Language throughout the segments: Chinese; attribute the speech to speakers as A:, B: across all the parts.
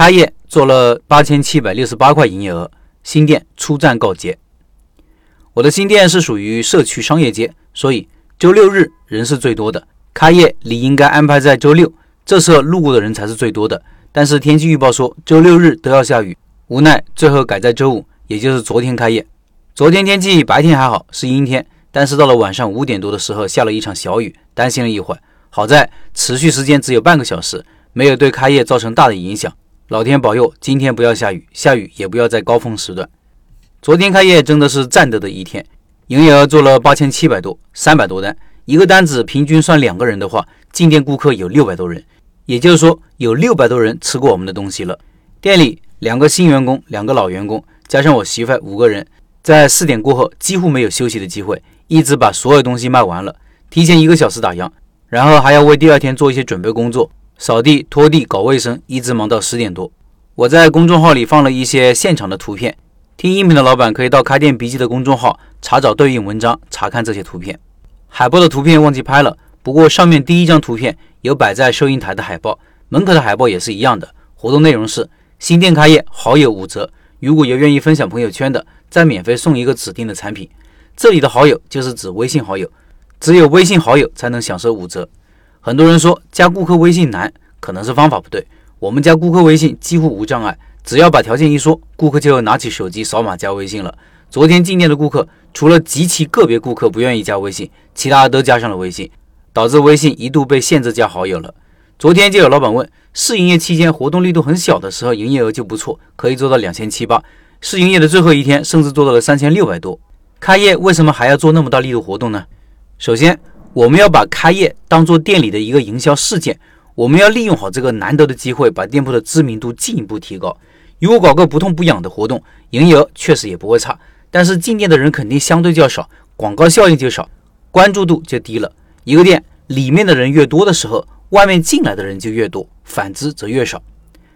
A: 开业做了八千七百六十八块营业额，新店出站告捷。我的新店是属于社区商业街，所以周六日人是最多的。开业理应该安排在周六，这时候路过的人才是最多的。但是天气预报说周六日都要下雨，无奈最后改在周五，也就是昨天开业。昨天天气白天还好，是阴天，但是到了晚上五点多的时候下了一场小雨，担心了一会儿，好在持续时间只有半个小时，没有对开业造成大的影响。老天保佑，今天不要下雨，下雨也不要在高峰时段。昨天开业真的是战斗的一天，营业额做了八千七百多，三百多单，一个单子平均算两个人的话，进店顾客有六百多人，也就是说有六百多人吃过我们的东西了。店里两个新员工，两个老员工，加上我媳妇五个人，在四点过后几乎没有休息的机会，一直把所有东西卖完了，提前一个小时打烊，然后还要为第二天做一些准备工作。扫地、拖地、搞卫生，一直忙到十点多。我在公众号里放了一些现场的图片，听音频的老板可以到开店笔记的公众号查找对应文章，查看这些图片。海报的图片忘记拍了，不过上面第一张图片有摆在收银台的海报，门口的海报也是一样的。活动内容是新店开业，好友五折。如果有愿意分享朋友圈的，再免费送一个指定的产品。这里的好友就是指微信好友，只有微信好友才能享受五折。很多人说加顾客微信难，可能是方法不对。我们加顾客微信几乎无障碍，只要把条件一说，顾客就拿起手机扫码加微信了。昨天进店的顾客，除了极其个别顾客不愿意加微信，其他的都加上了微信，导致微信一度被限制加好友了。昨天就有老板问，试营业期间活动力度很小的时候，营业额就不错，可以做到两千七八。试营业的最后一天，甚至做到了三千六百多。开业为什么还要做那么大力度活动呢？首先。我们要把开业当做店里的一个营销事件，我们要利用好这个难得的机会，把店铺的知名度进一步提高。如果搞个不痛不痒的活动，营业额确实也不会差，但是进店的人肯定相对较少，广告效应就少，关注度就低了。一个店里面的人越多的时候，外面进来的人就越多，反之则越少。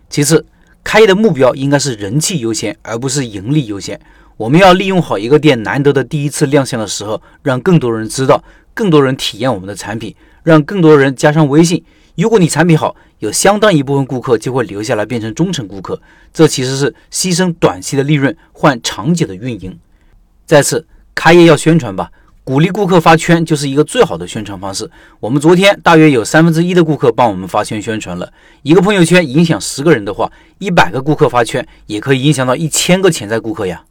A: 其次，开业的目标应该是人气优先，而不是盈利优先。我们要利用好一个店难得的第一次亮相的时候，让更多人知道。更多人体验我们的产品，让更多人加上微信。如果你产品好，有相当一部分顾客就会留下来变成忠诚顾客。这其实是牺牲短期的利润换长久的运营。再次，开业要宣传吧，鼓励顾客发圈就是一个最好的宣传方式。我们昨天大约有三分之一的顾客帮我们发圈宣传了。一个朋友圈影响十个人的话，一百个顾客发圈也可以影响到一千个潜在顾客呀。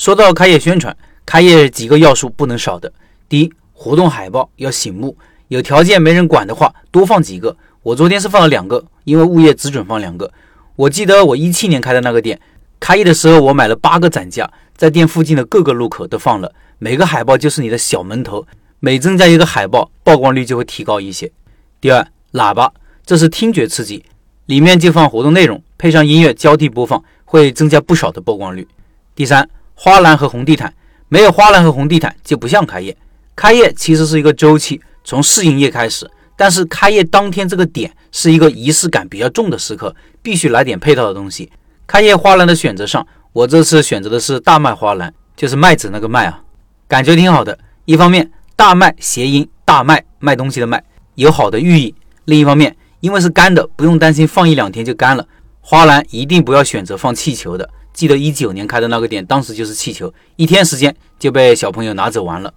A: 说到开业宣传，开业几个要素不能少的，第一。活动海报要醒目，有条件没人管的话，多放几个。我昨天是放了两个，因为物业只准放两个。我记得我一七年开的那个店，开业的时候我买了八个展架，在店附近的各个路口都放了。每个海报就是你的小门头，每增加一个海报，曝光率就会提高一些。第二，喇叭，这是听觉刺激，里面就放活动内容，配上音乐交替播放，会增加不少的曝光率。第三，花篮和红地毯，没有花篮和红地毯就不像开业。开业其实是一个周期，从试营业开始，但是开业当天这个点是一个仪式感比较重的时刻，必须来点配套的东西。开业花篮的选择上，我这次选择的是大麦花篮，就是麦子那个麦啊，感觉挺好的。一方面，大麦谐音大麦卖东西的卖，有好的寓意；另一方面，因为是干的，不用担心放一两天就干了。花篮一定不要选择放气球的，记得一九年开的那个店，当时就是气球，一天时间就被小朋友拿走完了。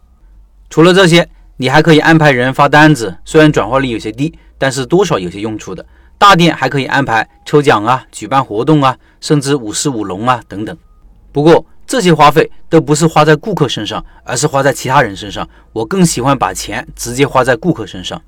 A: 除了这些，你还可以安排人发单子，虽然转化率有些低，但是多少有些用处的。大店还可以安排抽奖啊、举办活动啊，甚至舞狮舞龙啊等等。不过这些花费都不是花在顾客身上，而是花在其他人身上。我更喜欢把钱直接花在顾客身上。